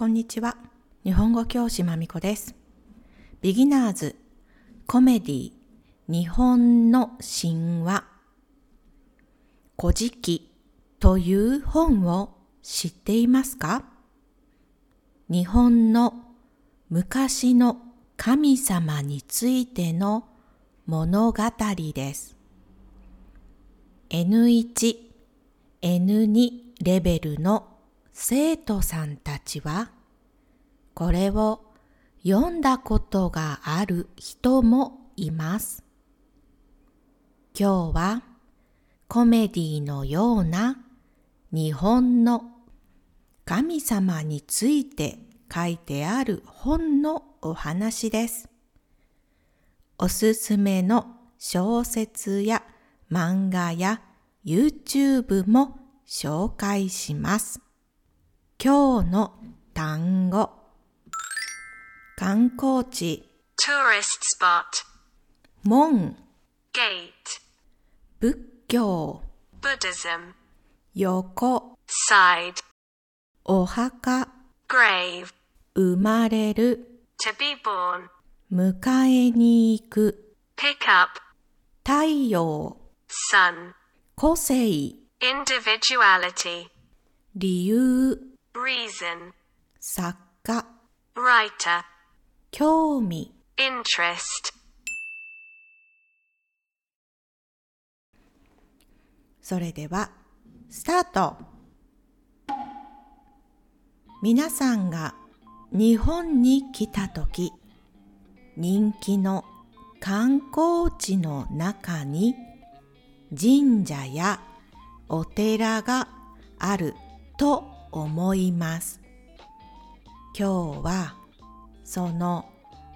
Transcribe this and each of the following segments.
こんにちは。日本語教師まみこです。ビギナーズコメディ日本の神話古事記という本を知っていますか？日本の昔の神様についての物語です。N1、N2 レベルの生徒さんたちは、これを読んだことがある人もいます。今日はコメディのような日本の神様について書いてある本のお話です。おすすめの小説や漫画や YouTube も紹介します。今日の単語観光地 tourist spot 門 gate 仏教 Buddhism 横 side お墓 grave 生まれる to be born 迎えに行く pick up 太陽 sun 個性 individuality 理由 reason 作家 writer 興味。Interest. それではスタート。皆さんが日本に来た時人気の観光地の中に神社やお寺があると思います。今日はその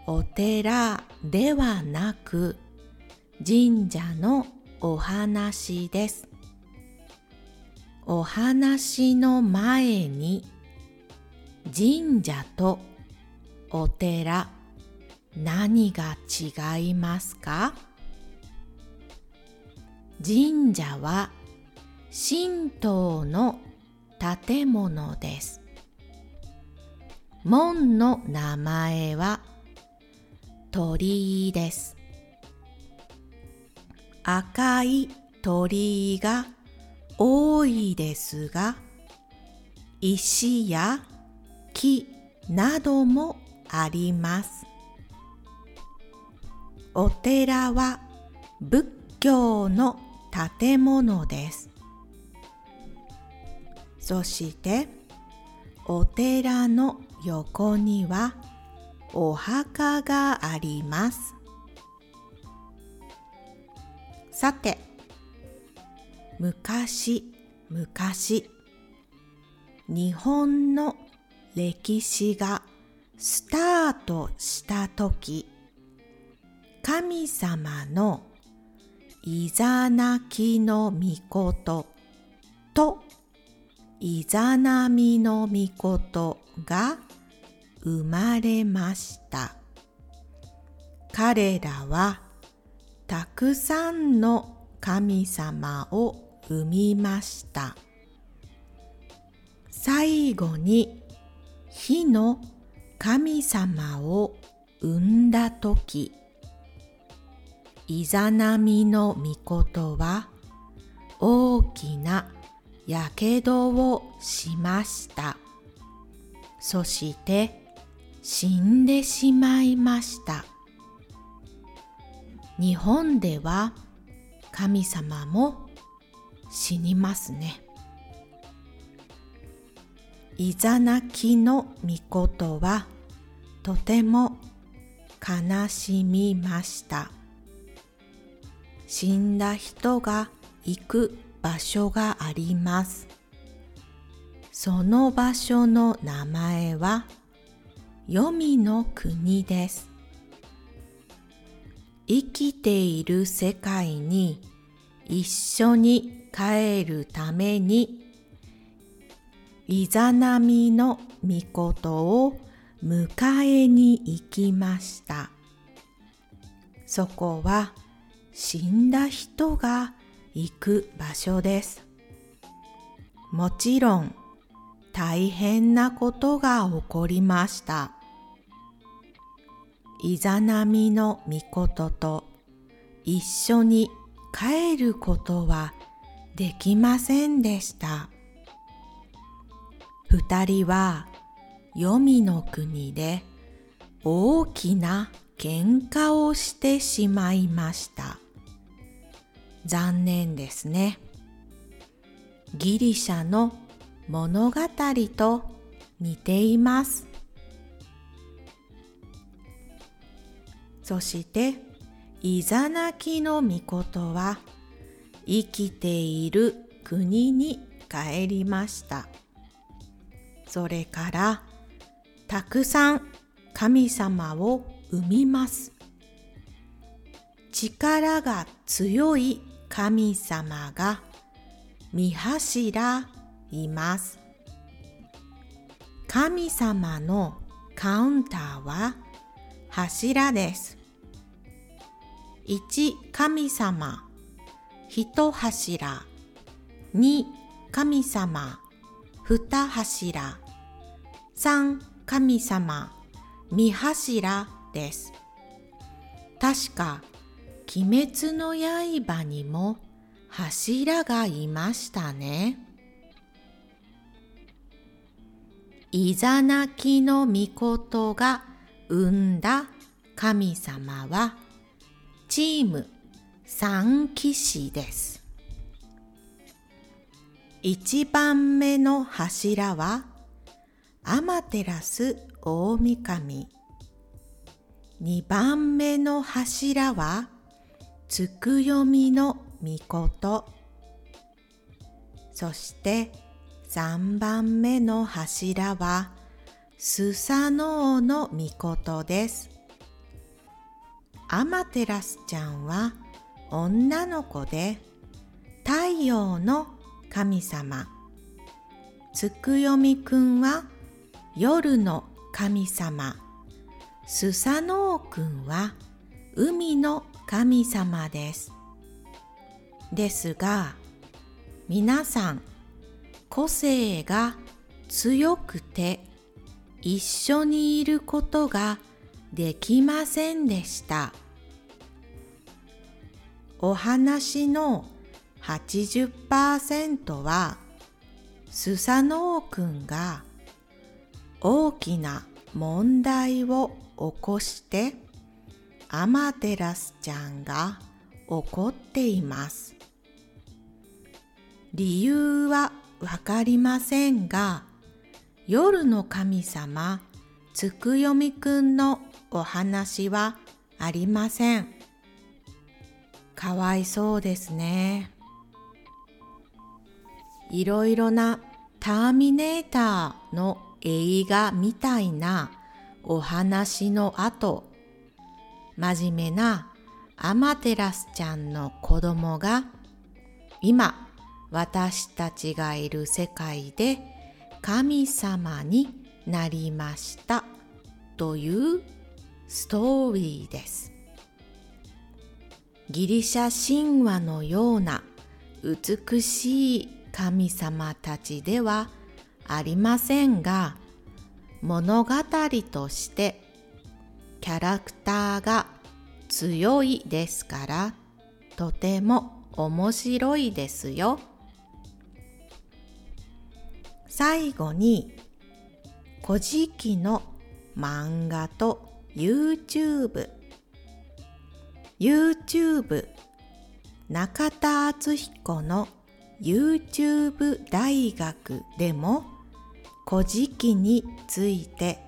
お寺ではなく神社のお話です。お話の前に神社とお寺何が違いますか？神社は神道の建物です。門の名前は鳥居です。赤い鳥居が多いですが、石や木などもあります。お寺は仏教の建物です。そしてお寺の横にはお墓があります。さて、昔昔日本の歴史がスタートした時神様のイザナキの御事とイザナミの御事が生まれました。彼らはたくさんの神様を生みました。最後に火の神様を生んだとき、イザナミの御事は大きなやけどをしました。そして死んでしまいました。日本では神様も死にますね。いざなきの御事はとても悲しみました。死んだ人が行く場所があります。その場所の名前は、黄泉の国です。生きている世界に一緒に帰るために、イザナミの御事を迎えに行きました。そこは死んだ人が行く場所です。もちろん大変なことが起こりました。イザナミの御事と一緒に帰ることはできませんでした。二人は黄泉の国で大きな喧嘩をしてしまいました。残念ですね。ギリシャの物語と似ています。そしてイザナキの御事は生きている国に帰りました。それからたくさん神様を生みます。力が強い神様が見柱います。神様のカウンターは柱です。1神様1柱2神様2柱3神様三柱です。確か鬼滅の刃にも柱がいましたね。イザナキの御事が生んだ神様はチーム三騎士です。一番目の柱はアマテラス大神二番目の柱はつくよみのみことそして3番目の柱はスサノオのみことです。アマテラスちゃんは女の子で太陽の神様。つくよみくんは夜の神様。スサノオくんは海の神様です。ですが、皆さん個性が強くて一緒にいることができませんでした。お話の80%はスサノオくんが大きな問題を起こしてアマテラスちゃんが怒っています。理由はわかりませんが、夜の神様つくよみくんのお話はありません。かわいそうですね。いろいろなターミネーターの映画みたいなお話の後、真面目なアマテラスちゃんの子供が今私たちがいる世界で神様になりましたというストーリーです。ギリシャ神話のような美しい神様たちではありませんが物語としてキャラクターが強いですからとても面白いですよ。最後に古事記の漫画と YouTube YouTube 中田敦彦の YouTube 大学でも古事記について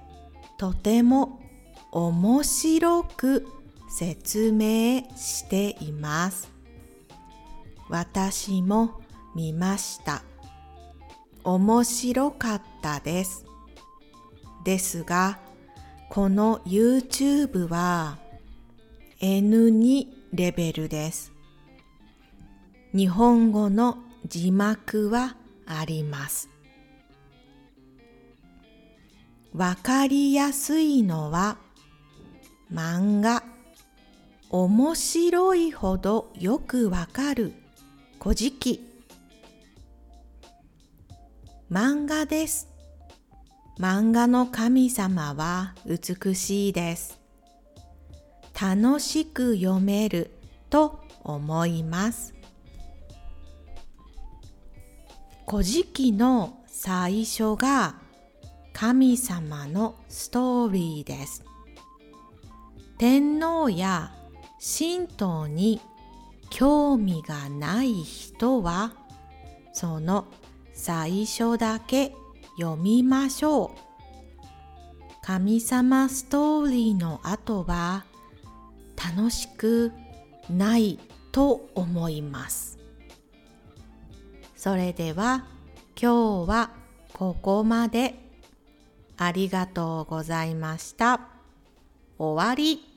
とても面白く説明しています。私も見ました。面白かったです。ですが、この YouTube は N2 レベルです。日本語の字幕はあります。わかりやすいのは漫画面白いほどよくわかる古事記漫画です漫画の神様は美しいです。楽しく読めると思います。古事記の最初が神様のストーリーです。天皇や神道に興味がない人はその最初だけ読みましょう。神様ストーリーの後は楽しくないと思います。それでは今日はここまでありがとうございました。終わり。